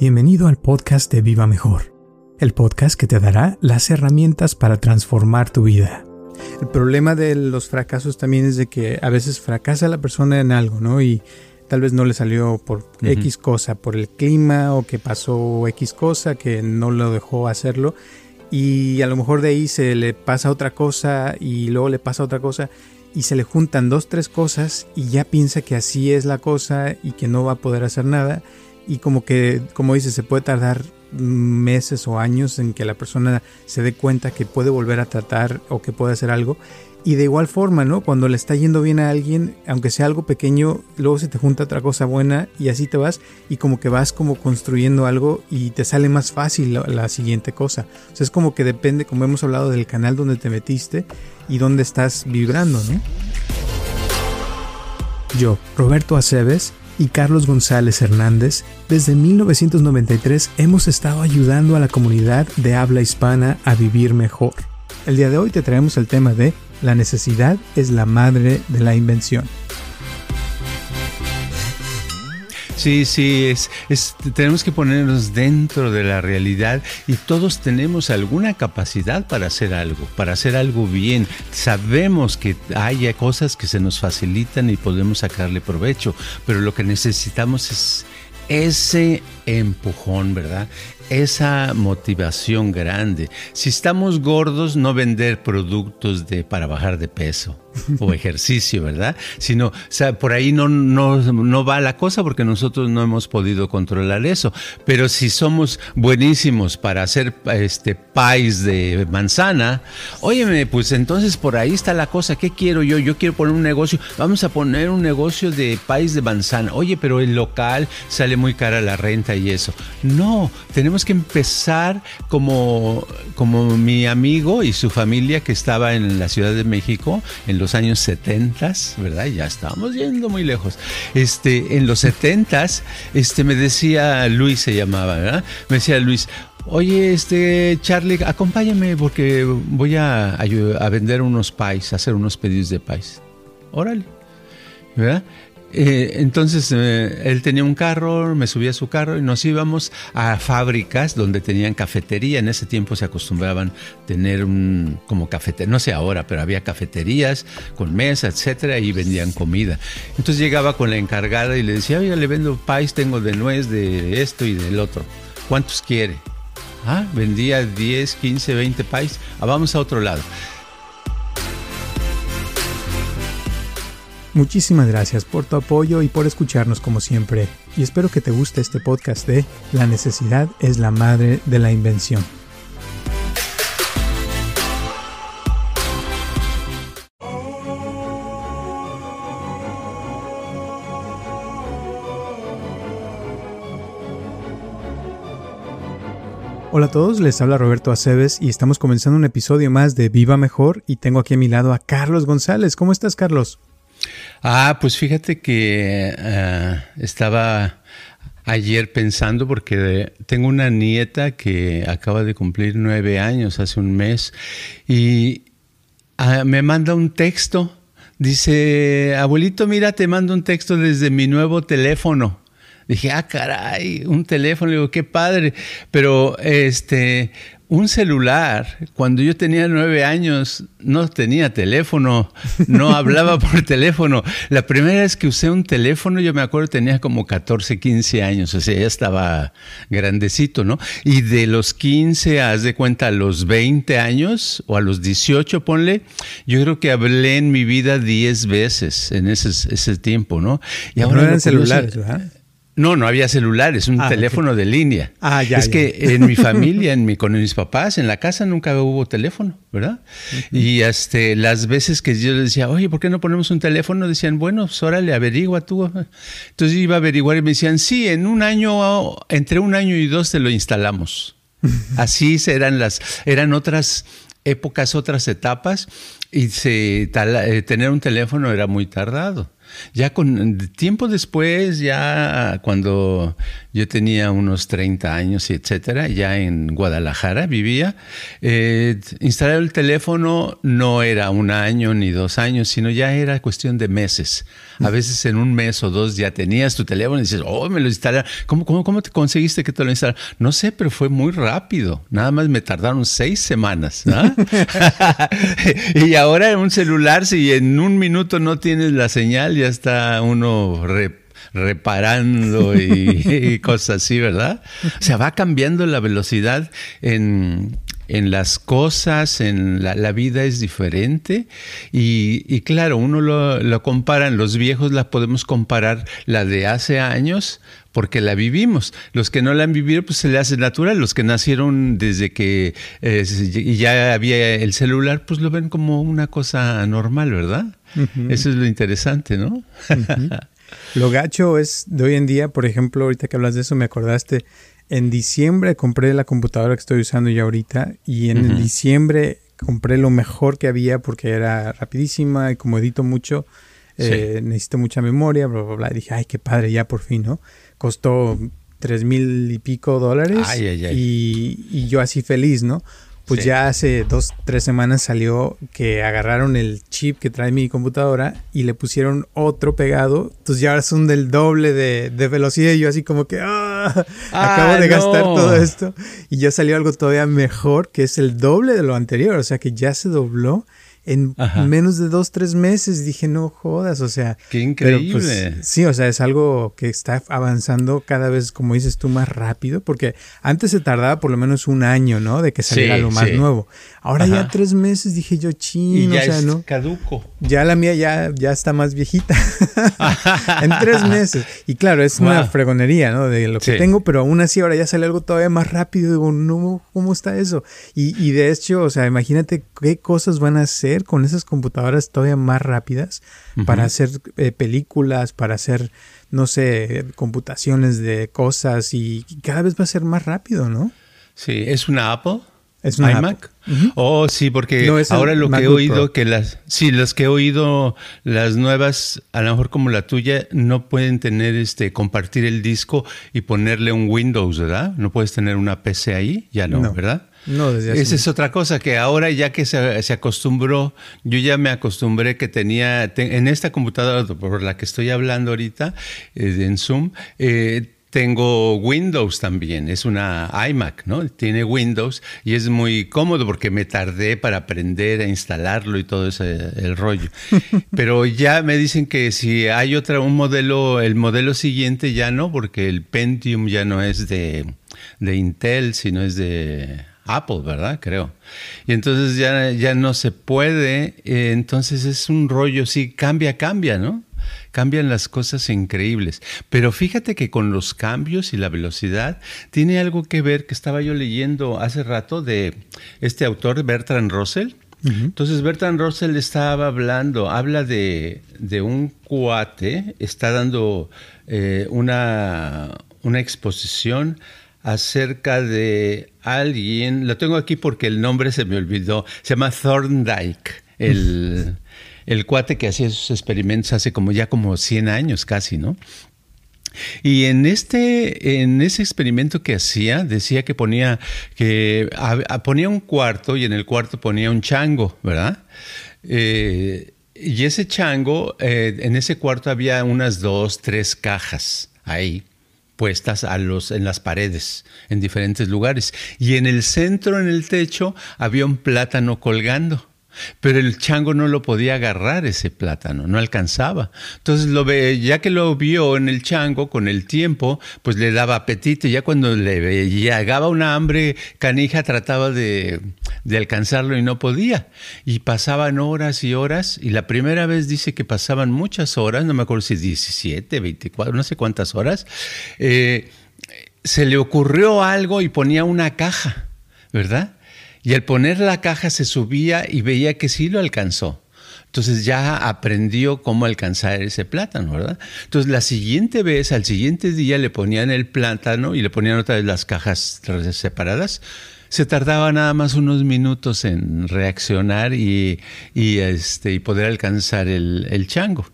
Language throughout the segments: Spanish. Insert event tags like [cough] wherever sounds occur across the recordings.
Bienvenido al podcast de Viva Mejor, el podcast que te dará las herramientas para transformar tu vida. El problema de los fracasos también es de que a veces fracasa la persona en algo, ¿no? Y tal vez no le salió por X cosa, por el clima o que pasó X cosa que no lo dejó hacerlo. Y a lo mejor de ahí se le pasa otra cosa y luego le pasa otra cosa y se le juntan dos, tres cosas y ya piensa que así es la cosa y que no va a poder hacer nada y como que, como dice, se puede tardar meses o años en que la persona se dé cuenta que puede volver a tratar o que puede hacer algo. Y de igual forma, ¿no? Cuando le está yendo bien a alguien, aunque sea algo pequeño, luego se te junta otra cosa buena y así te vas y como que vas como construyendo algo y te sale más fácil la, siguiente cosa. O es como que depende, como hemos hablado del canal donde te metiste y dónde estás vibrando, ¿no? Yo, Roberto Aceves, y Carlos González Hernández, desde 1993 hemos estado ayudando a la comunidad de habla hispana a vivir mejor. El día de hoy te traemos el tema de La necesidad es la madre de la invención. Sí, sí, es, tenemos que ponernos dentro de la realidad y todos tenemos alguna capacidad para hacer algo, para hacer algo bien. Sabemos que hay cosas que se nos facilitan y podemos sacarle provecho, pero lo que necesitamos es ese empujón, ¿verdad? Esa motivación grande. Si estamos gordos, no vender productos de, para bajar de peso o ejercicio, ¿verdad? Sino, o sea, por ahí no, no, no va la cosa porque nosotros no hemos podido controlar eso. Pero si somos buenísimos para hacer este país de manzana, óyeme, pues entonces por ahí está la cosa. ¿Qué quiero yo? Yo quiero poner un negocio. Vamos a poner un negocio de país de manzana. Oye, pero el local sale muy cara la renta y eso. No, tenemos que empezar como, como mi amigo y su familia que estaba en la Ciudad de México en los años 70, ¿verdad? Ya estábamos yendo muy lejos. Este, en los 70, este, me decía Luis, se llamaba, ¿verdad? Me decía Luis, Oye, este Charlie, acompáñame porque voy a, a, vender unos pies, a hacer unos pedidos de pies. Órale. ¿Verdad? Eh, entonces eh, él tenía un carro, me subía a su carro y nos íbamos a fábricas donde tenían cafetería. En ese tiempo se acostumbraban tener un como cafetería, no sé ahora, pero había cafeterías con mesa, etcétera, y vendían comida. Entonces llegaba con la encargada y le decía, oye, le vendo pais, tengo de nuez, de esto y del otro. ¿Cuántos quiere? Ah, vendía 10, 15, 20 pais. Ah, vamos a otro lado. Muchísimas gracias por tu apoyo y por escucharnos como siempre, y espero que te guste este podcast de La necesidad es la madre de la invención. Hola a todos, les habla Roberto Aceves y estamos comenzando un episodio más de Viva Mejor y tengo aquí a mi lado a Carlos González. ¿Cómo estás, Carlos? Ah, pues fíjate que eh, estaba ayer pensando porque tengo una nieta que acaba de cumplir nueve años hace un mes y ah, me manda un texto. Dice, abuelito, mira, te mando un texto desde mi nuevo teléfono. Dije, ah, caray, un teléfono. Le digo, qué padre. Pero este, un celular, cuando yo tenía nueve años, no tenía teléfono, no [laughs] hablaba por teléfono. La primera vez que usé un teléfono, yo me acuerdo, tenía como 14, 15 años, o sea, ya estaba grandecito, ¿no? Y de los 15, haz de cuenta, a los 20 años o a los 18, ponle, yo creo que hablé en mi vida 10 veces en ese, ese tiempo, ¿no? Y ahora no eran celulares, ¿verdad? No, no había celulares, un ah, teléfono de línea. Ah, ya. Es que en mi [laughs] familia, en mi, con mis papás, en la casa nunca hubo teléfono, ¿verdad? Y este, las veces que yo les decía, oye, ¿por qué no ponemos un teléfono? Decían, bueno, pues órale, averigua tú. Entonces yo iba a averiguar y me decían, sí, en un año, entre un año y dos te lo instalamos. [laughs] Así eran las, eran otras épocas, otras etapas, y se, eh, tener un teléfono era muy tardado. Ya con tiempo después, ya cuando yo tenía unos 30 años y etcétera, ya en Guadalajara vivía, eh, instalar el teléfono no era un año ni dos años, sino ya era cuestión de meses. A veces en un mes o dos ya tenías tu teléfono y dices, oh, me lo instalaron. ¿Cómo, cómo, cómo te conseguiste que te lo instalaran? No sé, pero fue muy rápido. Nada más me tardaron seis semanas. [laughs] [laughs] y ahora en un celular, si en un minuto no tienes la señal, ya está uno reparando [laughs] y, cosas así, ¿verdad? O sea, va cambiando la velocidad en, las cosas, en la, vida es diferente y, claro, uno lo, lo, compara, los viejos la podemos comparar la de hace años porque la vivimos. Los que no la han vivido, pues se le hace natural. Los que nacieron desde que eh, ya había el celular, pues lo ven como una cosa normal, ¿verdad? Eso es lo interesante, ¿no? Lo gacho es de hoy en día, por ejemplo, ahorita que hablas de eso, me acordaste, en diciembre compré la computadora que estoy usando ya ahorita y en diciembre compré lo mejor que había porque era rapidísima y como edito mucho, eh, necesito mucha memoria, bla, bla, bla. Y dije, ay, qué padre, ya por fin, ¿no? Costó tres mil y pico dólares Y, y yo así feliz, ¿no? Pues ya hace dos, tres semanas salió que agarraron el chip que trae mi computadora y le pusieron otro pegado. Entonces ya ahora son del doble de, velocidad y yo así como que ¡ah! acabo de gastar todo esto. Y ya salió algo todavía mejor que es el doble de lo anterior. O sea que ya se dobló en menos de dos, tres meses. Dije, no jodas, o sea. Qué pues, increíble. sí, o sea, es algo que está avanzando cada vez, como dices tú, más rápido, porque antes se tardaba por lo menos un año, ¿no? De que saliera lo más nuevo. Ahora ya tres meses dije yo, chino, o sea, ¿no? caduco. Ya la mía ya, ya está más viejita. [laughs] en tres meses. Y claro, es una fregonería, ¿no? De lo que tengo, pero aún así ahora ya sale algo todavía más rápido. Digo, no, ¿cómo está eso? Y, y de hecho, o sea, imagínate qué cosas van a hacer con esas computadoras todavía más rápidas para hacer eh, películas, para hacer, no sé, computaciones de cosas y cada vez va a ser más rápido, ¿no? Sí, ¿es una Apple? ¿Es una iMac? Oh, sí, porque ahora lo que he oído, que las, sí, las que he oído, las nuevas, a lo mejor como la tuya, no pueden tener este, compartir el disco y ponerle un Windows, ¿verdad? No puedes tener una PC ahí, ya no. ¿verdad? No, desde Esa es otra cosa, que ahora ya que se, acostumbró, yo ya me acostumbré que tenía, en esta computadora por la que estoy hablando ahorita, eh, en Zoom, eh, tengo Windows también, es una iMac, ¿no? Tiene Windows y es muy cómodo porque me tardé para aprender a instalarlo y todo ese el rollo. [laughs] Pero ya me dicen que si hay otra un modelo, el modelo siguiente ya no, porque el Pentium ya no es de, de Intel, sino es de Apple, ¿verdad? Creo. Y entonces ya, ya no se puede, eh, entonces es un rollo, sí, cambia, cambia, ¿no? Cambian las cosas increíbles. Pero fíjate que con los cambios y la velocidad tiene algo que ver que estaba yo leyendo hace rato de este autor, Bertrand Russell. Entonces Bertrand Russell estaba hablando, habla de, un cuate, está dando eh, una, una exposición acerca de alguien, lo tengo aquí porque el nombre se me olvidó, se llama Thorndike, el, [laughs] el cuate que hacía esos experimentos hace como ya como 100 años casi, ¿no? Y en este, en ese experimento que hacía, decía que ponía, que ponía un cuarto y en el cuarto ponía un chango, ¿verdad? Eh, y ese chango, eh, en ese cuarto había unas dos, tres cajas ahí puestas a los, en las paredes, en diferentes lugares. Y en el centro, en el techo, había un plátano colgando. Pero el chango no lo podía agarrar ese plátano, no alcanzaba. Entonces, lo ve, ya que lo vio en el chango con el tiempo, pues le daba apetito. Ya cuando le llegaba una hambre canija, trataba de, de alcanzarlo y no podía. Y pasaban horas y horas. Y la primera vez dice que pasaban muchas horas, no me acuerdo si 17, 24, no sé cuántas horas. Eh, se le ocurrió algo y ponía una caja, ¿verdad? Y al poner la caja se subía y veía que sí lo alcanzó. Entonces ya aprendió cómo alcanzar ese plátano, ¿verdad? Entonces la siguiente vez, al siguiente día le ponían el plátano y le ponían otra vez las cajas separadas. Se tardaba nada más unos minutos en reaccionar y, este, y poder alcanzar el chango.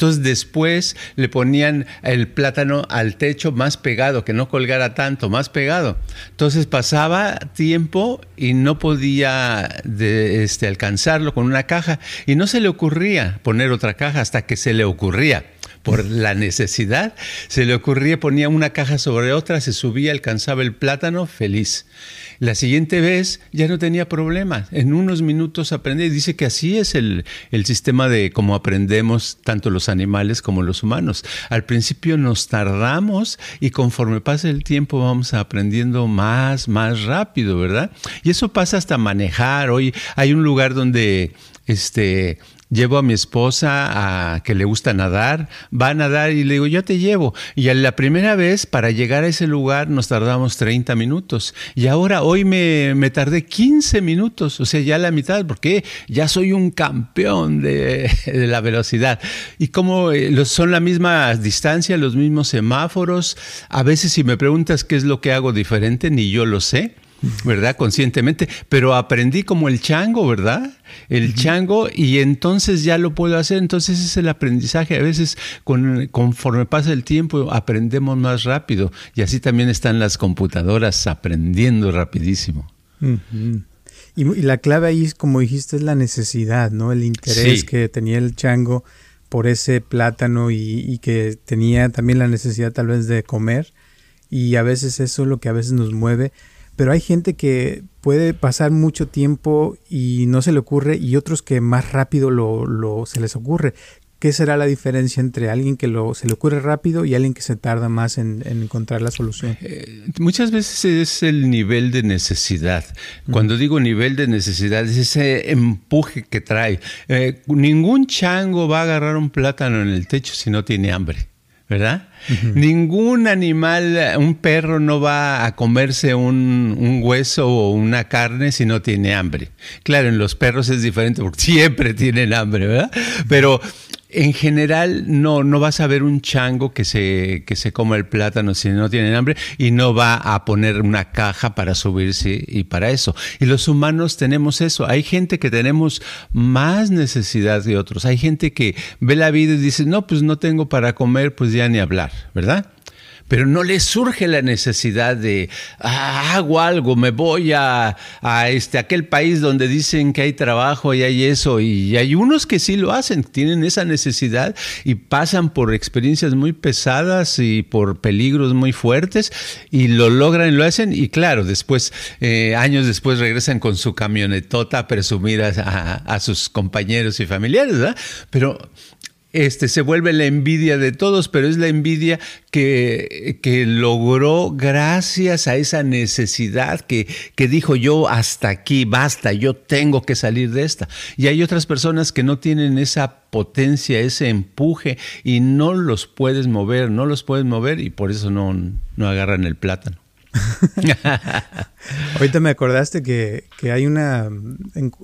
Entonces después le ponían el plátano al techo más pegado, que no colgara tanto, más pegado. Entonces pasaba tiempo y no podía este, alcanzarlo con una caja y no se le ocurría poner otra caja hasta que se le ocurría por la necesidad, se le ocurría, ponía una caja sobre otra, se subía, alcanzaba el plátano, feliz. La siguiente vez ya no tenía problema, en unos minutos aprendí. Dice que así es el, el sistema de cómo aprendemos tanto los animales como los humanos. Al principio nos tardamos y conforme pasa el tiempo vamos aprendiendo más, más rápido, ¿verdad? Y eso pasa hasta manejar. Hoy hay un lugar donde este, llevo a mi esposa a que le gusta nadar, va a nadar y le digo, yo te llevo. Y a la primera vez, para llegar a ese lugar, nos tardamos 30 minutos. Y ahora, hoy me, me tardé 15 minutos, o sea, ya la mitad, porque ya soy un campeón de, [laughs] de la velocidad. Y como eh, son la misma distancia, los mismos semáforos, a veces si me preguntas qué es lo que hago diferente, ni yo lo sé. ¿Verdad? Conscientemente, pero aprendí como el chango, ¿verdad? El chango y entonces ya lo puedo hacer, entonces es el aprendizaje. A veces con, conforme pasa el tiempo aprendemos más rápido y así también están las computadoras aprendiendo rapidísimo. y, la clave ahí, como dijiste, es la necesidad, ¿no? El interés que tenía el chango por ese plátano y, y que tenía también la necesidad tal vez de comer y a veces eso es lo que a veces nos mueve pero hay gente que puede pasar mucho tiempo y no se le ocurre y otros que más rápido lo, se les ocurre. ¿Qué será la diferencia entre alguien que lo, se le ocurre rápido y alguien que se tarda más en, encontrar la solución? Eh, muchas veces es el nivel de necesidad. Cuando digo nivel de necesidad, es ese empuje que trae. Eh, ningún chango va a agarrar un plátano en el techo si no tiene hambre. ¿Verdad? Ningún animal, un perro no va a comerse un, un, hueso o una carne si no tiene hambre. Claro, en los perros es diferente porque siempre tienen hambre, ¿verdad? Pero en general, no, no vas a ver un chango que se, que se coma el plátano si no tiene hambre y no va a poner una caja para subirse y para eso. Y los humanos tenemos eso. Hay gente que tenemos más necesidad que otros. Hay gente que ve la vida y dice, no, pues no tengo para comer, pues ya ni hablar, ¿verdad? Pero no le surge la necesidad de ah, hago algo, me voy a, este aquel país donde dicen que hay trabajo y hay eso y hay unos que sí lo hacen, tienen esa necesidad y pasan por experiencias muy pesadas y por peligros muy fuertes y lo logran y lo hacen y claro, después eh, años después regresan con su camionetota a presumir a, a sus compañeros y familiares, ¿verdad? Pero este, se vuelve la envidia de todos, pero es la envidia que, que logró gracias a esa necesidad que, que, dijo yo hasta aquí, basta, yo tengo que salir de esta. Y hay otras personas que no tienen esa potencia, ese empuje y no los puedes mover, no los puedes mover y por eso no, no agarran el plátano. [laughs] Ahorita me acordaste que, que hay una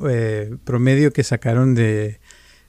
eh, promedio que sacaron de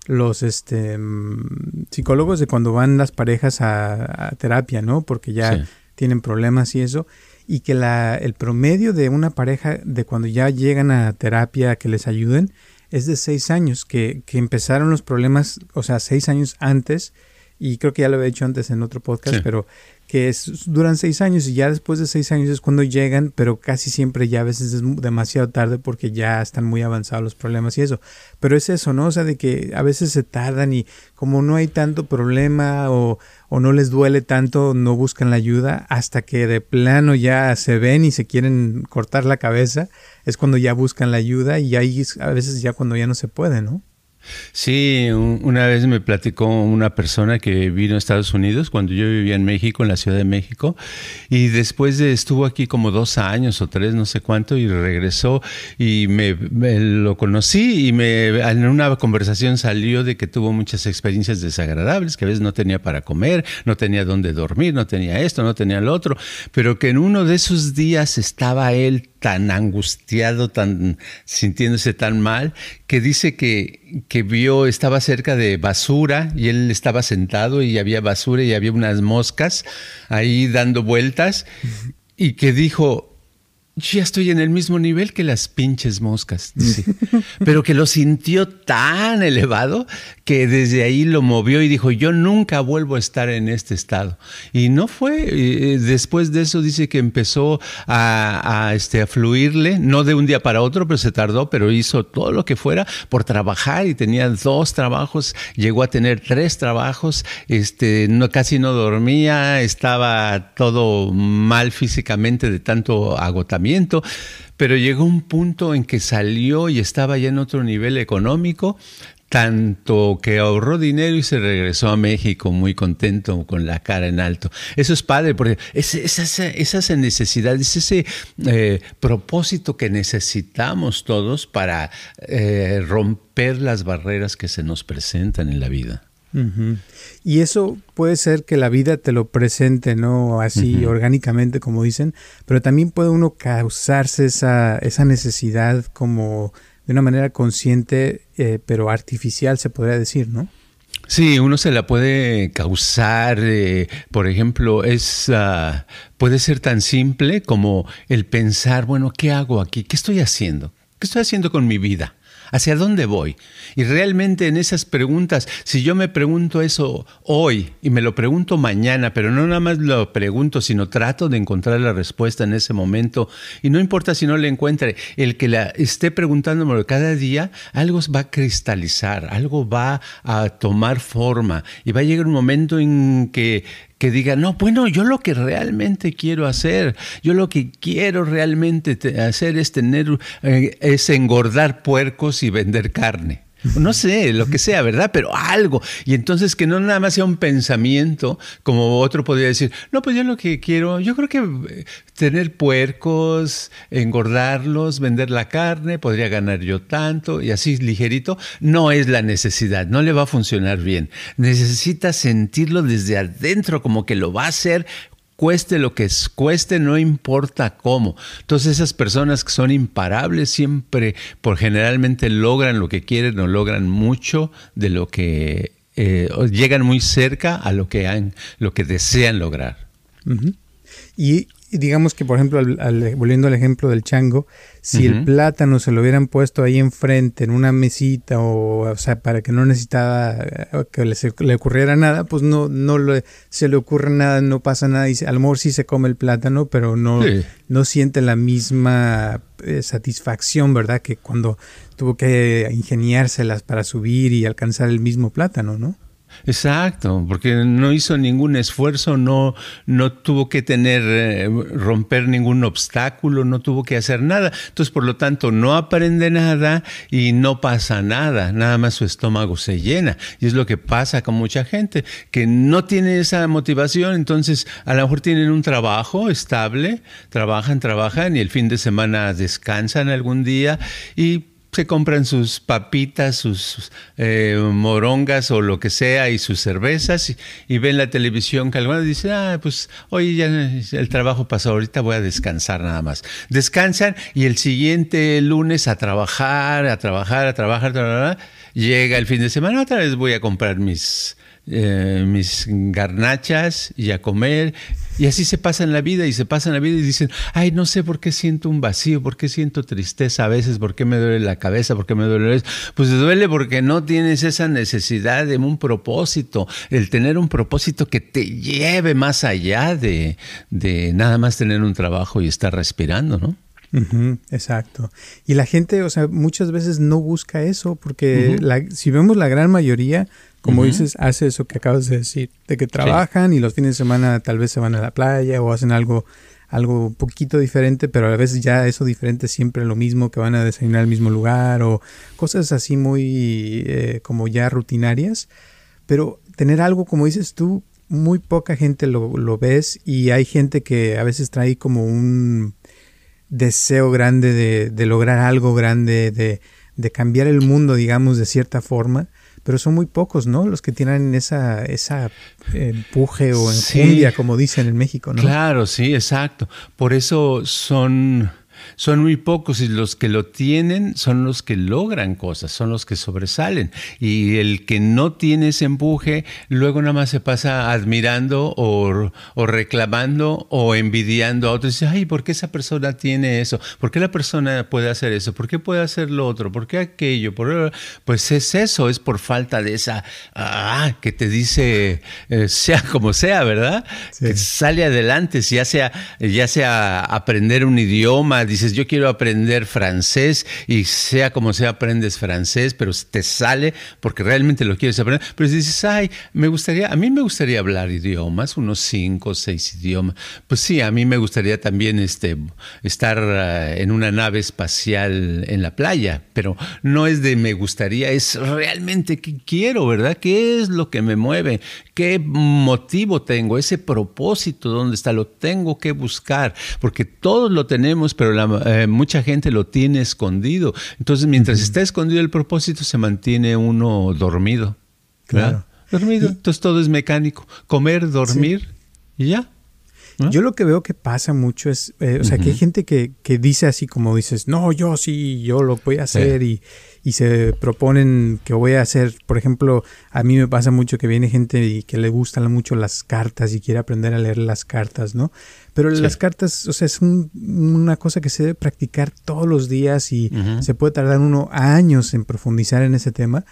los este, mm, psicólogos de cuando van las parejas a, terapia, ¿no? Porque ya tienen problemas y eso. Y que la, el promedio de una pareja de cuando ya llegan a terapia que les ayuden es de seis años, que, que empezaron los problemas, o sea, seis años antes. Y creo que ya lo había dicho antes en otro podcast, pero que es, duran seis años y ya después de seis años es cuando llegan, pero casi siempre ya a veces es demasiado tarde porque ya están muy avanzados los problemas y eso. Pero es eso, ¿no? O sea, de que a veces se tardan y como no hay tanto problema o, o no les duele tanto, no buscan la ayuda hasta que de plano ya se ven y se quieren cortar la cabeza, es cuando ya buscan la ayuda y ahí a veces ya cuando ya no se puede, ¿no? Sí, una vez me platicó una persona que vino a Estados Unidos cuando yo vivía en México, en la Ciudad de México, y después de, estuvo aquí como dos años o tres, no sé cuánto, y regresó y me, lo conocí y me, en una conversación salió de que tuvo muchas experiencias desagradables, que a veces no tenía para comer, no tenía dónde dormir, no tenía esto, no tenía lo otro, pero que en uno de esos días estaba él tan angustiado, tan sintiéndose tan mal, que dice que, que, vio, estaba cerca de basura y él estaba sentado y había basura y había unas moscas ahí dando vueltas y que dijo, ya estoy en el mismo nivel que las pinches moscas, [laughs] pero que lo sintió tan elevado que desde ahí lo movió y dijo, yo nunca vuelvo a estar en este estado. Y no fue, eh, después de eso dice que empezó a, este, a fluirle, no de un día para otro, pero se tardó, pero hizo todo lo que fuera por trabajar y tenía dos trabajos, llegó a tener tres trabajos, este, no, casi no dormía, estaba todo mal físicamente de tanto agotamiento pero llegó un punto en que salió y estaba ya en otro nivel económico, tanto que ahorró dinero y se regresó a México muy contento, con la cara en alto. Eso es padre, porque es, esa, esa, necesidad, es ese eh, propósito que necesitamos todos para eh, romper las barreras que se nos presentan en la vida. Y eso puede ser que la vida te lo presente, ¿no? Así orgánicamente, como dicen, pero también puede uno causarse esa, esa necesidad como de una manera consciente, eh, pero artificial, se podría decir, ¿no? Sí, uno se la puede causar, eh, por ejemplo, es ah, puede ser tan simple como el pensar, bueno, ¿qué hago aquí? ¿Qué estoy haciendo? ¿Qué estoy haciendo con mi vida? ¿Hacia dónde voy? Y realmente en esas preguntas, si yo me pregunto eso hoy y me lo pregunto mañana, pero no nada más lo pregunto, sino trato de encontrar la respuesta en ese momento, y no importa si no la encuentre, el que la esté preguntándome cada día, algo va a cristalizar, algo va a tomar forma, y va a llegar un momento en que que diga, no, bueno, yo lo que realmente quiero hacer, yo lo que quiero realmente hacer es tener, eh, es engordar puercos y vender carne. No sé, lo que sea, ¿verdad? Pero algo. Y entonces que no nada más sea un pensamiento, como otro podría decir, no, pues yo lo que quiero, yo creo que eh, tener puercos, engordarlos, vender la carne, podría ganar yo tanto y así ligerito, no es la necesidad, no le va a funcionar bien. Necesita sentirlo desde adentro, como que lo va a hacer cueste lo que cueste, no importa cómo. Entonces esas personas que son imparables siempre, por generalmente logran lo que quieren o logran mucho de lo que eh, llegan muy cerca a lo que han, lo que desean lograr. Y digamos que, por ejemplo, volviendo al ejemplo del chango, si el plátano se lo hubieran puesto ahí enfrente, en una mesita, o, o sea, para que no necesitaba eh, que le, ocurriera nada, pues no, no se le ocurre nada, no pasa nada. Y a lo mejor sí se come el plátano, pero no, no siente la misma eh, satisfacción, ¿verdad? Que cuando tuvo que ingeniárselas para subir y alcanzar el mismo plátano, ¿no? Exacto, porque no hizo ningún esfuerzo, no, no tuvo que tener, eh, romper ningún obstáculo, no tuvo que hacer nada. Entonces, por lo tanto, no aprende nada y no pasa nada, nada más su estómago se llena. Y es lo que pasa con mucha gente, que no tiene esa motivación, entonces a lo mejor tienen un trabajo estable, trabajan, trabajan y el fin de semana descansan algún día y se compran sus papitas, sus eh, morongas o lo que sea y sus cervezas y, ven la televisión que algunos dicen, ah, pues hoy ya el trabajo pasó, ahorita voy a descansar nada más. Descansan y el siguiente lunes a trabajar, a trabajar, a trabajar, a trabajar llega el fin de semana, otra vez voy a comprar mis eh, mis garnachas y a comer. Y así se pasa en la vida y se pasa en la vida y dicen, ay, no sé por qué siento un vacío, por qué siento tristeza a veces, por qué me duele la cabeza, por qué me duele eso. Pues duele porque no tienes esa necesidad de un propósito, el tener un propósito que te lleve más allá de, de nada más tener un trabajo y estar respirando, ¿no? exacto. Y la gente, o sea, muchas veces no busca eso porque si vemos la gran mayoría, como dices, hace eso que acabas de decir, de que trabajan y los fines de semana tal vez se van a la playa o hacen algo algo un poquito diferente, pero a veces ya eso diferente siempre lo mismo, que van a desayunar al mismo lugar o cosas así muy eh, como ya rutinarias. Pero tener algo, como dices tú, muy poca gente lo, lo ves y hay gente que a veces trae como un deseo grande de, de lograr algo grande, de, de cambiar el mundo, digamos, de cierta forma pero son muy pocos, ¿no? Los que tienen esa, esa empuje o enjundia, como dicen en México, ¿no? Claro, sí, exacto. Por eso son Son muy pocos y los que lo tienen son los que logran cosas, son los que sobresalen. Y el que no tiene ese empuje, luego nada más se pasa admirando o, reclamando o envidiando a otros. Dice, ay, ¿por qué esa persona tiene eso? ¿Por qué la persona puede hacer eso? ¿Por qué puede hacer lo otro? ¿Por qué aquello? Pues es eso, es por falta de esa, ah, que te dice, eh, sea como sea, ¿verdad? Que sale adelante, ya sea, ya sea aprender un idioma, yo quiero aprender francés y sea como sea aprendes francés, pero te sale porque realmente lo quieres aprender. Pero si dices, ay, me gustaría, a mí me gustaría hablar idiomas, unos cinco o seis idiomas. Pues sí, a mí me gustaría también este, estar eh, en una nave espacial en la playa, pero no es de me gustaría, es realmente que quiero, ¿verdad? ¿Qué es lo que me mueve? ¿Qué motivo tengo? Ese propósito, ¿dónde está? Lo tengo que buscar, porque todos lo tenemos, pero la, eh, mucha gente lo tiene escondido. Entonces, mientras está escondido el propósito, se mantiene uno dormido. Claro. Dormido. Entonces todo es mecánico. Comer, dormir y ya. Yo lo que veo que pasa mucho es, eh, o sea, que hay gente que, que, dice así como dices, no, yo sí, yo lo voy a hacer y, y, se proponen que voy a hacer, por ejemplo, a mí me pasa mucho que viene gente y que le gustan mucho las cartas y quiere aprender a leer las cartas, ¿no? Pero las cartas, o sea, es una cosa que se debe practicar todos los días y se puede tardar uno años en profundizar en ese tema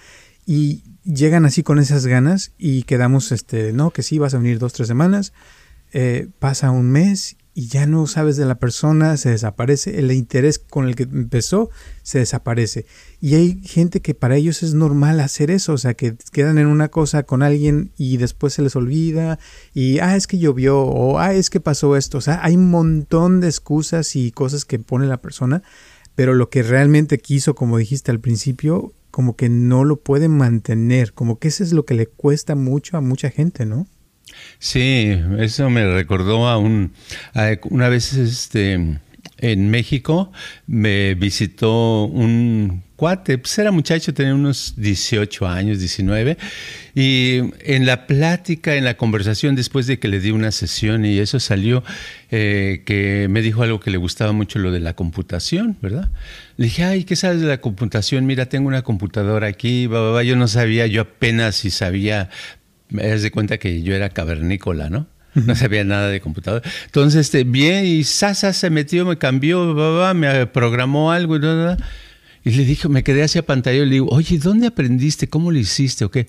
y llegan así con esas ganas y quedamos, este, no, que sí, vas a venir dos, tres semanas eh, pasa un mes y ya no sabes de la persona, se desaparece, el interés con el que empezó se desaparece. Y hay gente que para ellos es normal hacer eso, o sea, que quedan en una cosa con alguien y después se les olvida y, ah, es que llovió o, ah, es que pasó esto, o sea, hay un montón de excusas y cosas que pone la persona, pero lo que realmente quiso, como dijiste al principio, como que no lo puede mantener, como que eso es lo que le cuesta mucho a mucha gente, ¿no? Sí, eso me recordó a un una vez este en México me visitó un cuate, pues era muchacho, tenía unos 18 años, 19, y en la plática, en la conversación, después de que le di una sesión y eso salió, eh, que me dijo algo que le gustaba mucho, lo de la computación, ¿verdad? Le dije, ay, ¿qué sabes de la computación? Mira, tengo una computadora aquí, yo no sabía, yo apenas si sabía me das de cuenta que yo era cavernícola, ¿no? No sabía nada de computador. Entonces, este, bien, y Sasa se metió, me cambió, me programó algo y Y le dije, me quedé hacia pantalla y le digo, oye, ¿dónde aprendiste? ¿Cómo lo hiciste? ¿O qué?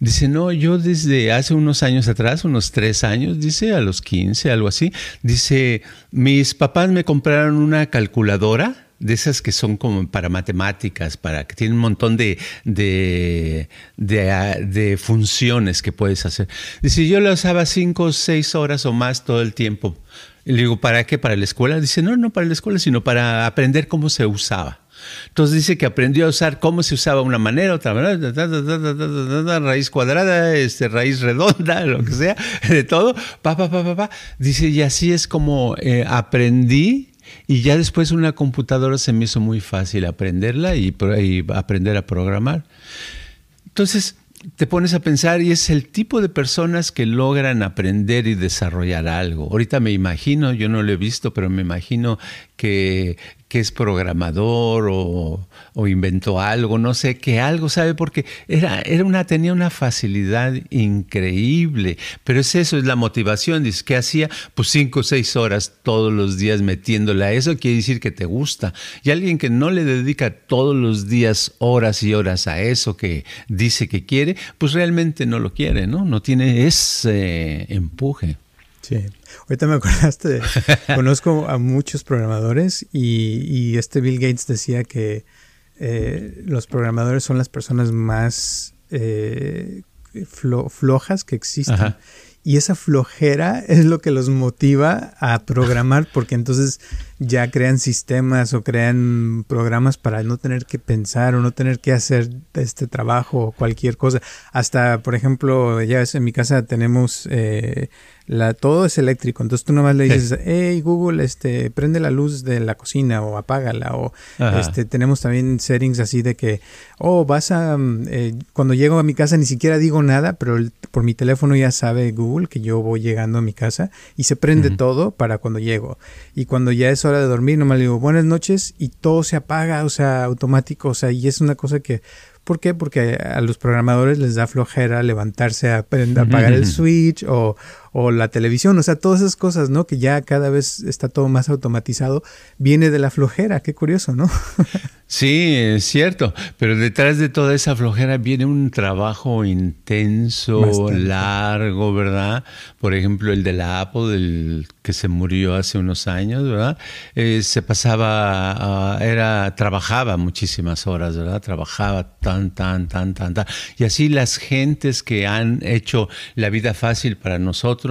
Dice, no, yo desde hace unos años atrás, unos tres años, dice, a los 15, algo así, dice, mis papás me compraron una calculadora de esas que son como para matemáticas, para que tienen un montón de, de, de, funciones que puedes hacer. Dice, yo la usaba cinco o seis horas o más todo el tiempo. Y le digo, ¿para qué? ¿Para la escuela? Dice, no, no para la escuela, sino para aprender cómo se usaba. Entonces dice que aprendió a usar cómo se usaba una manera, otra manera, raíz cuadrada, este, raíz redonda, [laughs] lo que sea, de todo, pa, pa, pa, pa, Dice, y así es como eh, aprendí y ya después una computadora se me hizo muy fácil aprenderla y, aprender a programar. Entonces te pones a pensar y es el tipo de personas que logran aprender y desarrollar algo. Ahorita me imagino, yo no lo he visto, pero me imagino que que es programador o, inventó algo, no sé, que algo sabe, porque era, era una, tenía una facilidad increíble. Pero es eso, es la motivación. Dice, ¿qué hacía? Pues cinco o seis horas todos los días metiéndole a eso, quiere decir que te gusta. Y alguien que no le dedica todos los días horas y horas a eso que dice que quiere, pues realmente no lo quiere, ¿no? No tiene ese empuje. Sí. Ahorita me acordaste, [laughs] conozco a muchos programadores y, este Bill Gates decía que eh, los programadores son las personas más eh, flojas que existen. Y esa flojera es lo que los motiva a programar porque entonces ya crean sistemas o crean programas para no tener que pensar o no tener que hacer este trabajo o cualquier cosa. Hasta, por ejemplo, ya ves, en mi casa tenemos eh, la, todo es eléctrico, entonces tú nomás le dices, hey Google, este, prende la luz de la cocina o apágala, o este, tenemos también settings así de que, oh, vas a, mm, eh, cuando llego a mi casa ni siquiera digo nada, pero por mi teléfono ya sabe Google que yo voy llegando a mi casa y se prende todo para cuando llego. Y cuando ya eso hora de dormir, nomás le digo buenas noches y todo se apaga, o sea, automático, o sea, y es una cosa que ¿Por qué? Porque a los programadores les da flojera levantarse a, apagar el switch o, o la televisión, o sea, todas esas cosas, ¿no? Que ya cada vez está todo más automatizado, viene de la flojera, qué curioso, ¿no? [laughs] sí, es cierto, pero detrás de toda esa flojera viene un trabajo intenso, largo, ¿verdad? Por ejemplo, el de la Apple, el que se murió hace unos años, ¿verdad? Eh, se pasaba, era, trabajaba muchísimas horas, ¿verdad? Trabajaba tan, tan, tan, tan, tan. Y así las gentes que han hecho la vida fácil para nosotros,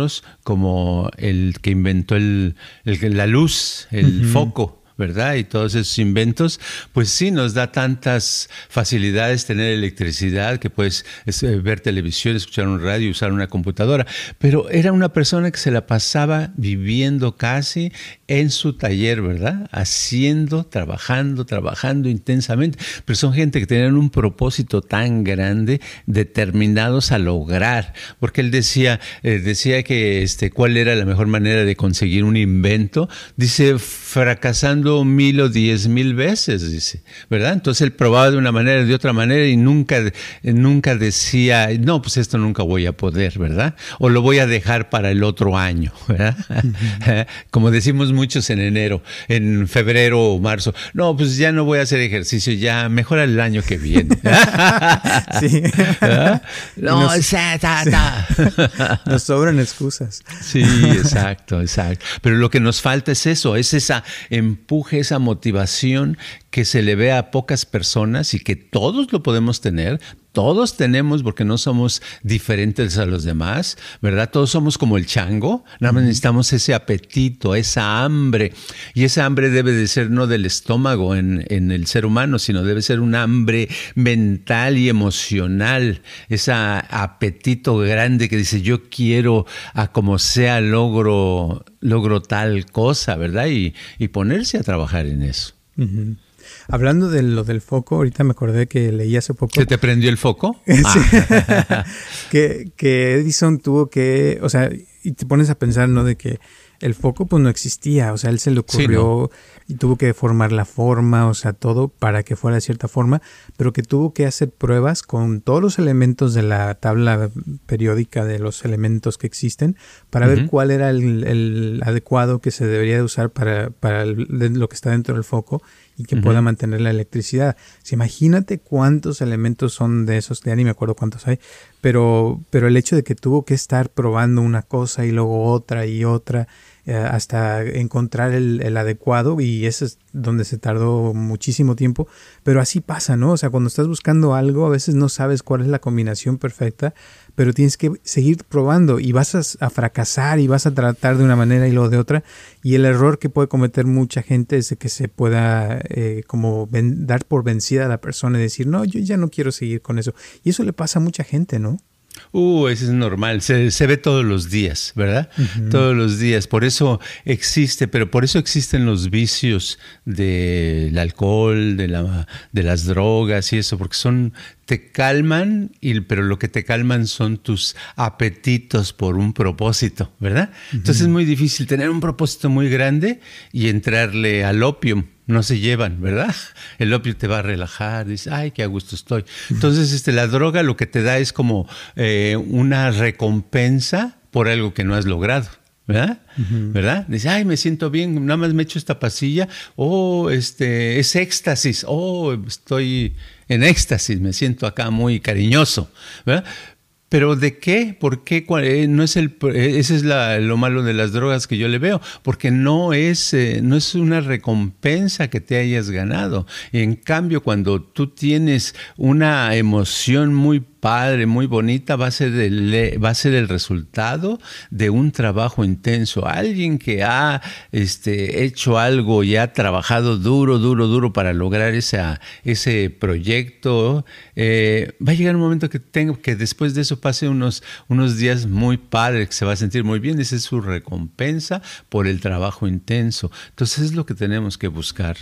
como el que inventó el, la luz, el foco ¿verdad? Y todos esos inventos, pues sí nos da tantas facilidades tener electricidad, que puedes eh, ver televisión, escuchar un radio, usar una computadora, pero era una persona que se la pasaba viviendo casi en su taller, ¿verdad? Haciendo, trabajando, trabajando intensamente, pero son gente que tenían un propósito tan grande, determinados a lograr, porque él decía, eh, decía que este, cuál era la mejor manera de conseguir un invento, dice, fracasando mil o diez mil veces, dice, ¿verdad? Entonces él probaba de una manera, de otra manera y nunca, nunca decía, no, pues esto nunca voy a poder, ¿verdad? O lo voy a dejar para el otro año, [laughs] ¿verdad? [laughs] Como decimos muchos en enero, en febrero o marzo, no, pues ya no voy a hacer ejercicio, ya mejora el año que viene. sí. No, nos, nos sobran excusas. Sí, exacto, exacto. Pero lo que nos falta es eso, es esa empuje esa motivación que se le ve a pocas personas y que todos lo podemos tener, todos tenemos porque no somos diferentes a los demás, ¿verdad? Todos somos como el chango, nada más necesitamos ese apetito, esa hambre. Y esa hambre debe de ser no del estómago en, en el ser humano, sino debe ser un hambre mental y emocional, ese apetito grande que dice yo quiero a como sea logro, logro tal cosa, ¿verdad? Y, y ponerse a trabajar en eso. Hablando de lo del foco, ahorita me acordé que leí hace poco. ¿Se te prendió el foco? [laughs] Ah. [laughs] que, que Edison tuvo que, o sea, y te pones a pensar, ¿no? De que el foco pues no existía, o sea, él se le ocurrió y tuvo que formar la forma, o sea, todo para que fuera de cierta forma, pero que tuvo que hacer pruebas con todos los elementos de la tabla periódica de los elementos que existen para ver cuál era el, adecuado que se debería de usar para, para lo que está dentro del foco y que pueda mantener la electricidad. imagínate cuántos elementos son de esos, ya ni me acuerdo cuántos hay, pero, pero el hecho de que tuvo que estar probando una cosa y luego otra y otra eh, hasta encontrar el, adecuado y eso es donde se tardó muchísimo tiempo, pero así pasa, ¿no? O sea, cuando estás buscando algo, a veces no sabes cuál es la combinación perfecta, pero tienes que seguir probando y vas a, fracasar y vas a tratar de una manera y luego de otra, y el error que puede cometer mucha gente es que se pueda eh, como dar por vencida a la persona y decir, no, yo ya no quiero seguir con eso, y eso le pasa a mucha gente, ¿no? Uh, eso es normal, se, ve todos los días, ¿verdad? Todos los días, por eso existe, pero por eso existen los vicios del alcohol, de, la, de las drogas y eso, porque son, te calman, y, pero lo que te calman son tus apetitos por un propósito, ¿verdad? Entonces es muy difícil tener un propósito muy grande y entrarle al opium no se llevan, ¿verdad? [laughs] El opio te va a relajar, dices, ay, qué a gusto estoy. Entonces, este, la droga lo que te da es como eh, una recompensa por algo que no has logrado. ¿verdad? ¿Verdad? Dice, ay, me siento bien, nada más me echo esta pasilla, oh, este, es éxtasis, oh, estoy en éxtasis, me siento acá muy cariñoso, ¿verdad? Pero ¿de qué? ¿Por qué? Eh, no es el, eh, ese es lo malo de las drogas que yo le veo, porque no es, eh, no es una recompensa que te hayas ganado. en cambio, cuando tú tienes una emoción muy padre, muy bonita, va a ser el, va a ser el resultado de un trabajo intenso. Alguien que ha este, hecho algo y ha trabajado duro, duro, duro para lograr esa, ese proyecto, eh, va a llegar un momento que, tenga, que después de eso pase unos, unos días muy padres, que se va a sentir muy bien. Esa es su recompensa por el trabajo intenso. Entonces es lo que tenemos que buscar.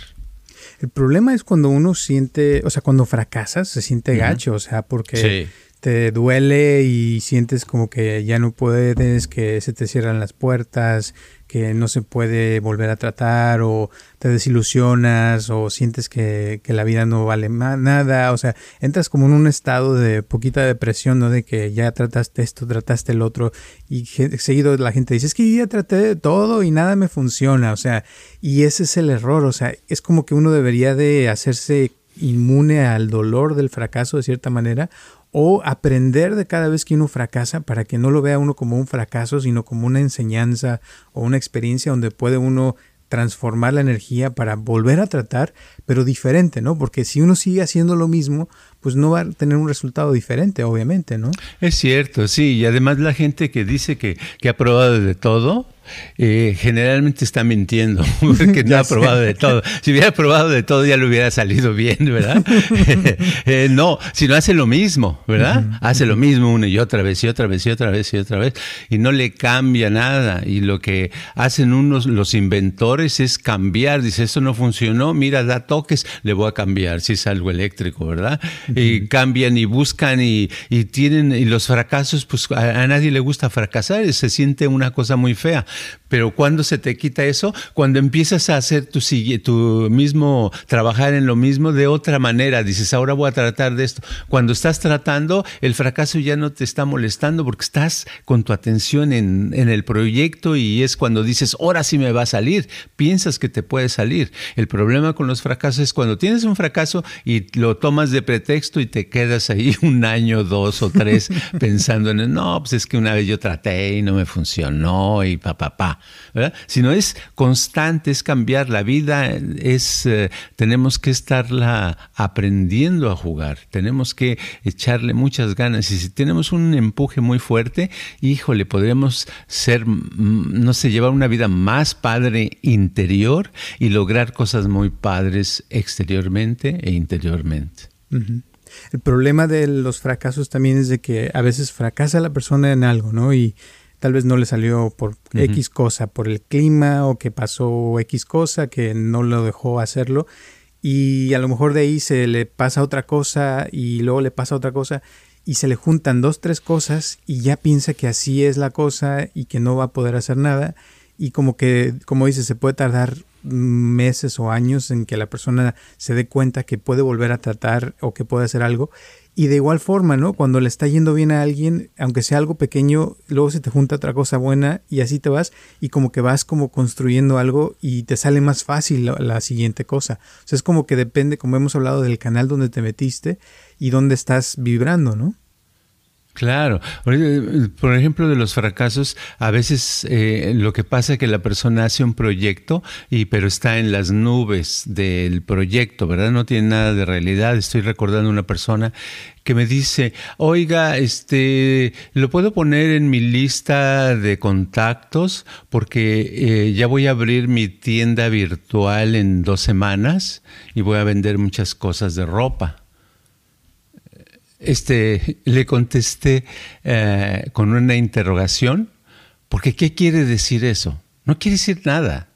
El problema es cuando uno siente, o sea, cuando fracasas, se siente gacho, o sea, porque te duele y sientes como que ya no puedes, que se te cierran las puertas, que no se puede volver a tratar o te desilusionas o sientes que, la vida no vale nada, o sea, entras como en un estado de poquita depresión, ¿no? De que ya trataste esto, trataste el otro y seguido la gente dice, es que ya traté de todo y nada me funciona, o sea, y ese es el error, o sea, es como que uno debería de hacerse inmune al dolor del fracaso de cierta manera o aprender de cada vez que uno fracasa para que no lo vea uno como un fracaso, sino como una enseñanza o una experiencia donde puede uno transformar la energía para volver a tratar, pero diferente, ¿no? Porque si uno sigue haciendo lo mismo, pues no va a tener un resultado diferente, obviamente, ¿no? Es cierto, sí, y además la gente que dice que, que ha probado de todo, eh, generalmente está mintiendo, [laughs] porque no ha probado de todo. Si hubiera probado de todo ya le hubiera salido bien, ¿verdad? [laughs] [laughs] Eh, no, si no hace lo mismo, ¿verdad? Hace lo mismo una y otra vez y otra vez y otra vez y otra vez y no le cambia nada. Y lo que hacen unos los inventores es cambiar. Dice, esto no funcionó, mira, da toques, le voy a cambiar, si es algo eléctrico, ¿verdad? Y cambian y buscan y, tienen, y los fracasos, pues a, a nadie le gusta fracasar, se siente una cosa muy fea. Pero cuando se te quita eso, cuando empiezas a hacer tu, tu mismo, trabajar en lo mismo de otra manera, dices, ahora voy a tratar de esto. Cuando estás tratando, el fracaso ya no te está molestando porque estás con tu atención en, en el proyecto y es cuando dices, ahora sí me va a salir, piensas que te puede salir. El problema con los fracasos es cuando tienes un fracaso y lo tomas de pretexto y te quedas ahí [laughs] un año, dos o tres [laughs] pensando en, no, pues es que una vez yo traté y no me funcionó y papá papá, ¿verdad? Sino es constante, es cambiar. La vida es, eh, tenemos que estarla aprendiendo a jugar, tenemos que echarle muchas ganas. Y si tenemos un empuje muy fuerte, híjole, podríamos ser, mm, no sé, llevar una vida más padre interior y lograr cosas muy padres exteriormente e interiormente. El problema de los fracasos también es de que a veces fracasa la persona en algo, ¿no? Y tal vez no le salió por X cosa, por el clima o que pasó X cosa que no lo dejó hacerlo y a lo mejor de ahí se le pasa otra cosa y luego le pasa otra cosa y se le juntan dos, tres cosas y ya piensa que así es la cosa y que no va a poder hacer nada y como que, como dice, se puede tardar meses o años en que la persona se dé cuenta que puede volver a tratar o que puede hacer algo y de igual forma, ¿no? Cuando le está yendo bien a alguien, aunque sea algo pequeño, luego se te junta otra cosa buena y así te vas y como que vas como construyendo algo y te sale más fácil la, siguiente cosa. O sea, es como que depende, como hemos hablado, del canal donde te metiste y dónde estás vibrando, ¿no? Claro, por ejemplo, de los fracasos, a veces eh, lo que pasa es que la persona hace un proyecto y pero está en las nubes del proyecto, ¿verdad? No tiene nada de realidad. Estoy recordando una persona que me dice, oiga, este, lo puedo poner en mi lista de contactos porque eh, ya voy a abrir mi tienda virtual en dos semanas y voy a vender muchas cosas de ropa este, le contesté eh, con una interrogación, porque ¿qué quiere decir eso? No quiere decir nada.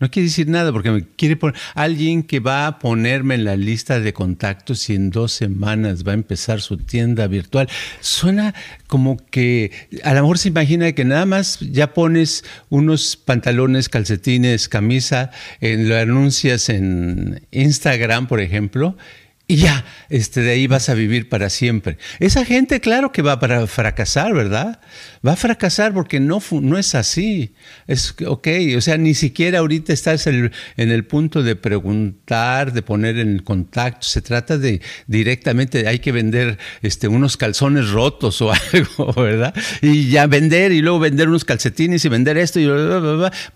No quiere decir nada porque me quiere poner alguien que va a ponerme en la lista de contactos y en dos semanas va a empezar su tienda virtual. Suena como que a lo mejor se imagina que nada más ya pones unos pantalones, calcetines, camisa, lo anuncias en Instagram, por ejemplo, y ya, este, de ahí vas a vivir para siempre. Esa gente, claro que va para fracasar, ¿verdad? Va a fracasar porque no, no es así. Es ok, o sea, ni siquiera ahorita estás en el, punto de preguntar, de poner en contacto. Se trata de directamente, hay que vender este, unos calzones rotos o [laughs] algo, ¿verdad? Y ya vender y luego vender unos calcetines y vender esto y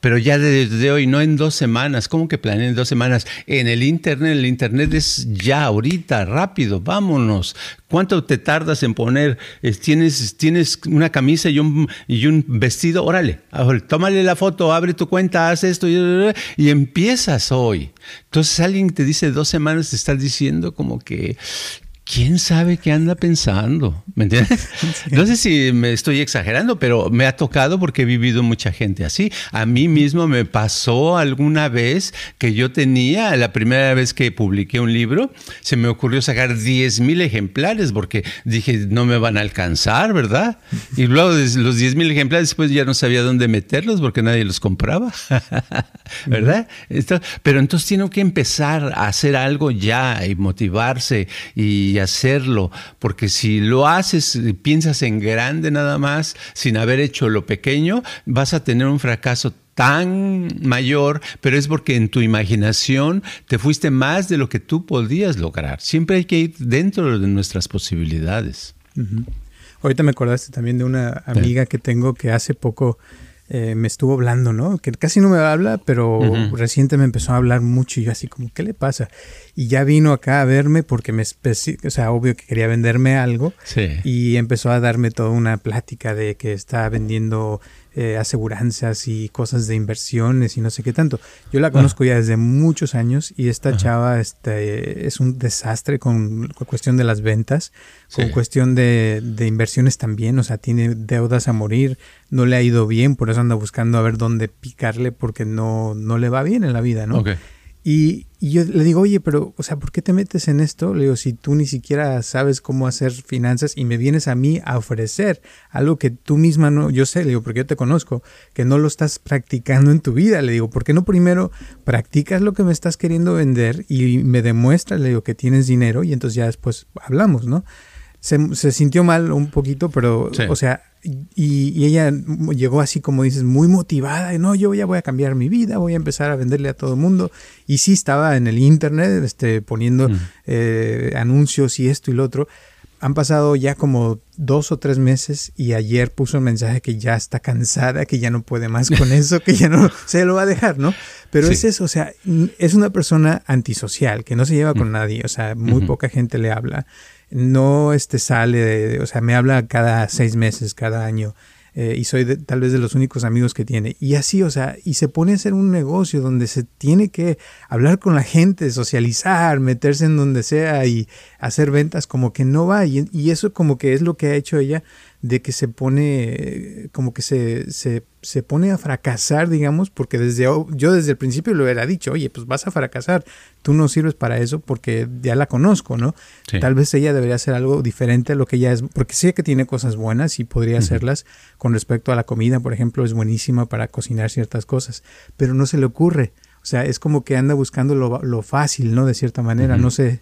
pero ya desde hoy, no en dos semanas. ¿Cómo que planean en dos semanas? En el Internet, el Internet es ya ahorita ahorita, rápido, vámonos. ¿Cuánto te tardas en poner? ¿Tienes, tienes una camisa y un, y un vestido? Órale, tómale la foto, abre tu cuenta, haz esto y, y empiezas hoy. Entonces alguien te dice dos semanas, te está diciendo como que ¿quién sabe qué anda pensando? ¿Me entiendes? [laughs] No sé si me estoy exagerando, pero me ha tocado porque he vivido mucha gente así. A mí mismo me pasó alguna vez que yo tenía, la primera vez que publiqué un libro, se me ocurrió sacar 10 mil ejemplares porque dije, no me van a alcanzar, ¿verdad? Y luego los 10 mil ejemplares, después ya no sabía dónde meterlos porque nadie los compraba, [laughs] ¿verdad? pero entonces tiene que empezar a hacer algo ya y motivarse y hacerlo, porque si lo haces, piensas en grande nada más, sin haber hecho lo pequeño, vas a tener un fracaso tan mayor, pero es porque en tu imaginación te fuiste más de lo que tú podías lograr. Siempre hay que ir dentro de nuestras posibilidades. Ahorita me acordaste también de una amiga que tengo que hace poco eh, me estuvo hablando, ¿no? Que casi no me habla, pero reciente me empezó a hablar mucho y yo así como, ¿qué le pasa? Y ya vino acá a verme porque me, o sea, obvio que quería venderme algo y empezó a darme toda una plática de que está vendiendo eh, aseguranzas y cosas de inversiones y no sé qué tanto. Yo la conozco ya desde muchos años y esta chava este, es un desastre con, cuestión de las ventas, con cuestión de, de, inversiones también, o sea, tiene deudas a morir, no le ha ido bien, por eso anda buscando a ver dónde picarle porque no, no le va bien en la vida, ¿no? Y, yo le digo, oye, pero, o sea, ¿por qué te metes en esto? Le digo, si tú ni siquiera sabes cómo hacer finanzas y me vienes a mí a ofrecer algo que tú misma no, yo sé, le digo, porque yo te conozco, que no lo estás practicando en tu vida. Le digo, ¿por qué no primero practicas lo que me estás queriendo vender y me demuestras, le digo, que tienes dinero y entonces ya después hablamos, ¿no? Se, se sintió mal un poquito, pero, o sea, y, ella llegó así como dices, muy motivada, y no, yo ya voy a cambiar mi vida, voy a empezar a venderle a todo el mundo. Y sí estaba en el internet este, poniendo eh, anuncios y esto y lo otro. Han pasado ya como dos o tres meses y ayer puso un mensaje que ya está cansada, que ya no puede más con [laughs] eso, que ya no se lo va a dejar, ¿no? Pero es eso, o sea, es una persona antisocial, que no se lleva con nadie, o sea, muy poca gente le habla no este sale, o sea, me habla cada seis meses, cada año. Eh, y soy tal vez de los únicos amigos que tiene. Y así, o sea, y se pone a hacer un negocio donde se tiene que hablar con la gente, socializar, meterse en donde sea y hacer ventas como que no va. Y eso como que es lo que ha hecho ella de que se pone, como que se, se, pone a fracasar, digamos, porque desde yo desde el principio lo hubiera dicho, oye, pues vas a fracasar, tú no sirves para eso porque ya la conozco, ¿no? Tal vez ella debería hacer algo diferente a lo que ella es, porque sé que tiene cosas buenas y podría hacerlas con respecto a la comida, por ejemplo, es buenísima para cocinar ciertas cosas, pero no se le ocurre. O sea, es como que anda buscando lo, fácil, ¿no? De cierta manera, no sé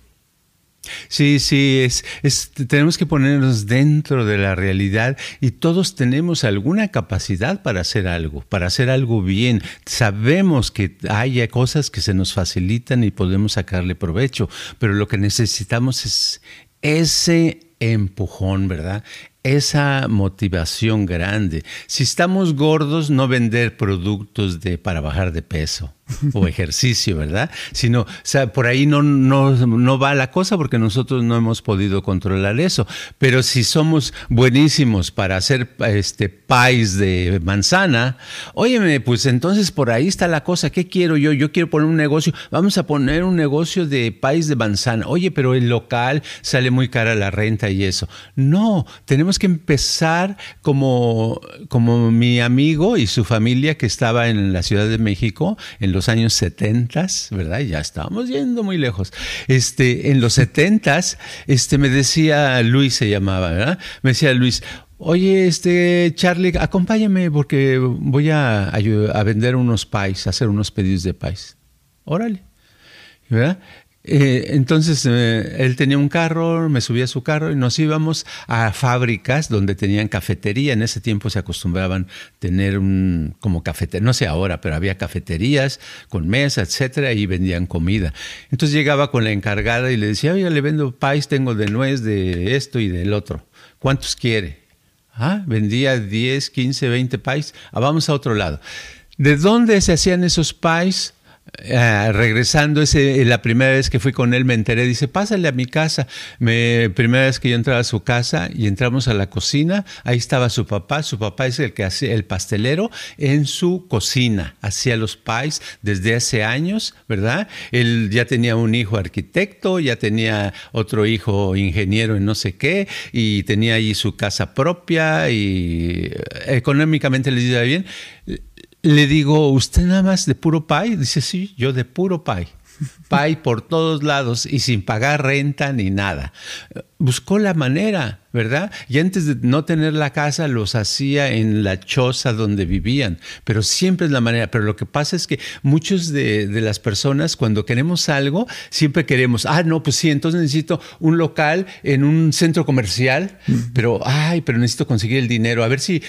Sí, sí, es, tenemos que ponernos dentro de la realidad y todos tenemos alguna capacidad para hacer algo, para hacer algo bien. Sabemos que hay cosas que se nos facilitan y podemos sacarle provecho, pero lo que necesitamos es ese empujón, ¿verdad? Esa motivación grande. Si estamos gordos, no vender productos de, para bajar de peso o ejercicio, ¿verdad? Sino, o sea, por ahí no, no, no va la cosa porque nosotros no hemos podido controlar eso. Pero si somos buenísimos para hacer este país de manzana, óyeme, pues entonces por ahí está la cosa. ¿Qué quiero yo? Yo quiero poner un negocio. Vamos a poner un negocio de país de manzana. Oye, pero el local sale muy cara la renta y eso. No, tenemos que empezar como, como mi amigo y su familia que estaba en la Ciudad de México en los años 70, ¿verdad? Ya estábamos yendo muy lejos. Este, en los 70, este, me decía Luis, se llamaba, ¿verdad? Me decía Luis, Oye, este Charlie, acompáñame porque voy a, a, vender unos pies, a hacer unos pedidos de pies. Órale. ¿Verdad? Eh, entonces eh, él tenía un carro, me subía a su carro y nos íbamos a fábricas donde tenían cafetería. En ese tiempo se acostumbraban tener un como cafetería, no sé ahora, pero había cafeterías con mesa, etcétera, y vendían comida. Entonces llegaba con la encargada y le decía, oye, le vendo pais, tengo de nuez, de esto y del otro. ¿Cuántos quiere? Ah, vendía 10, 15, 20 pais. Ah, vamos a otro lado. ¿De dónde se hacían esos pais? Ah, regresando, ese, la primera vez que fui con él me enteré, dice, pásale a mi casa. Me, primera vez que yo entraba a su casa y entramos a la cocina, ahí estaba su papá, su papá es el que hacía el pastelero en su cocina, hacía los pies desde hace años, ¿verdad? Él ya tenía un hijo arquitecto, ya tenía otro hijo ingeniero en no sé qué, y tenía ahí su casa propia y eh, económicamente le iba bien le digo, ¿usted nada más de puro pay? Dice, sí, yo de puro pay. Pay por todos lados y sin pagar renta ni nada. Buscó la manera, ¿verdad? Y antes de no tener la casa, los hacía en la choza donde vivían, pero siempre es la manera. Pero lo que pasa es que muchos de, las personas, cuando queremos algo, siempre queremos, ah, no, pues sí, entonces necesito un local en un centro comercial, pero, ay, pero necesito conseguir el dinero, a ver si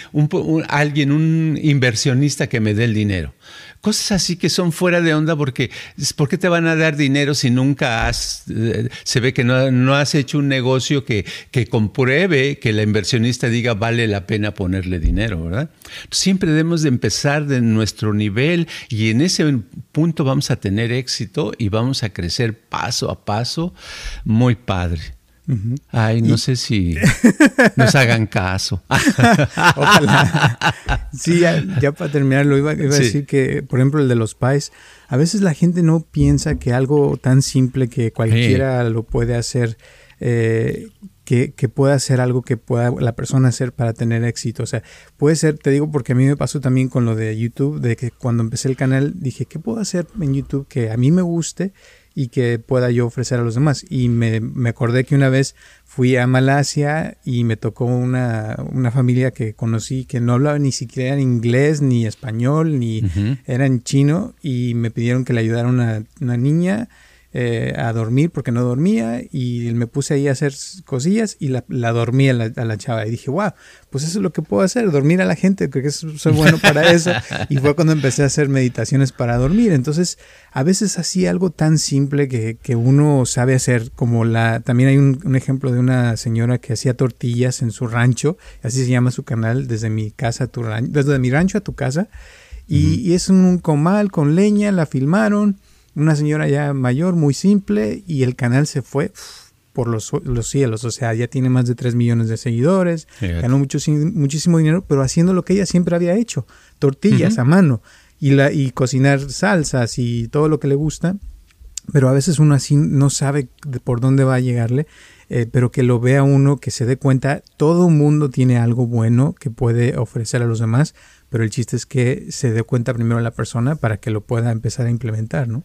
alguien, un inversionista que me dé el dinero cosas así que son fuera de onda porque ¿por qué te van a dar dinero si nunca has, eh, se ve que no, has hecho un negocio que, que, compruebe que la inversionista diga vale la pena ponerle dinero, ¿verdad? Siempre debemos de empezar de nuestro nivel y en ese punto vamos a tener éxito y vamos a crecer paso a paso muy padre. Ay, no sé si [laughs] nos hagan caso. [laughs] Ojalá. Sí, ya, para terminar, lo iba, a decir que, por ejemplo, el de los pais, a veces la gente no piensa que algo tan simple que cualquiera lo puede hacer, eh, que, que, pueda ser algo que pueda la persona hacer para tener éxito. O sea, puede ser, te digo, porque a mí me pasó también con lo de YouTube, de que cuando empecé el canal dije, ¿qué puedo hacer en YouTube que a mí me guste? Y que pueda yo ofrecer a los demás. Y me, me acordé que una vez fui a Malasia y me tocó una, una, familia que conocí que no hablaba ni siquiera inglés, ni español, ni era en chino y me pidieron que le ayudara una, una niña eh, a dormir porque no dormía y me puse ahí a hacer cosillas y la, la dormí a la, chava y dije, wow, pues eso es lo que puedo hacer, dormir a la gente, creo que soy bueno para eso. [laughs] y fue cuando empecé a hacer meditaciones para dormir. Entonces, a veces así algo tan simple que, que uno sabe hacer, como la, también hay un, ejemplo de una señora que hacía tortillas en su rancho, así se llama su canal, desde mi casa a tu rancho, desde mi rancho a tu casa. Y, y es un comal con leña, la filmaron una señora ya mayor, muy simple, y el canal se fue por los, cielos, o sea, ya tiene más de 3 millones de seguidores, ganó mucho, muchísimo dinero, pero haciendo lo que ella siempre había hecho, tortillas a mano, y, la, y cocinar salsas y todo lo que le gusta, pero a veces uno así no sabe por dónde va a llegarle, eh, pero que lo vea uno, que se dé cuenta, todo mundo tiene algo bueno que puede ofrecer a los demás, pero el chiste es que se dé cuenta primero a la persona para que lo pueda empezar a implementar, ¿no?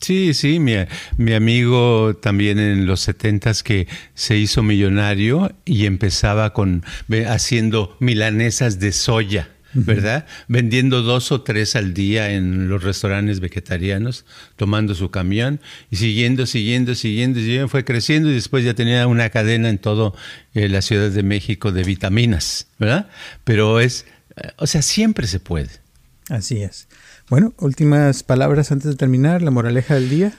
Sí, sí, mi, mi, amigo también en los setentas que se hizo millonario y empezaba con haciendo milanesas de soya. ¿verdad? Vendiendo dos o tres al día en los restaurantes vegetarianos, tomando su camión y siguiendo, siguiendo, siguiendo, siguiendo, fue creciendo y después ya tenía una cadena en todo eh, la Ciudad de México de vitaminas, ¿verdad? Pero es, eh, o sea, siempre se puede. Así es. Bueno, últimas palabras antes de terminar, la moraleja del día.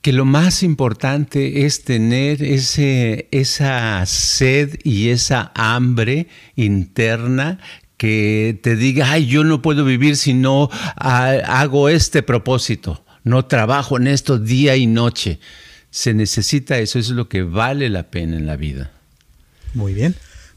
Que lo más importante es tener ese, esa sed y esa hambre interna que te diga, ay, yo no puedo vivir si no hago este propósito, no trabajo en esto día y noche. Se necesita eso, eso es lo que vale la pena en la vida. Muy bien.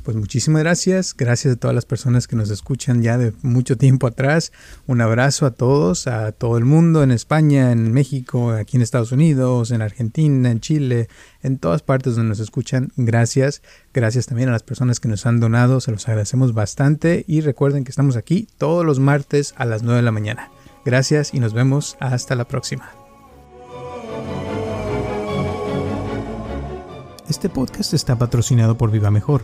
Pues muchísimas gracias, gracias a todas las personas que nos escuchan ya de mucho tiempo atrás. Un abrazo a todos, a todo el mundo, en España, en México, aquí en Estados Unidos, en Argentina, en Chile, en todas partes donde nos escuchan. Gracias, gracias también a las personas que nos han donado, se los agradecemos bastante y recuerden que estamos aquí todos los martes a las 9 de la mañana. Gracias y nos vemos hasta la próxima. Este podcast está patrocinado por Viva Mejor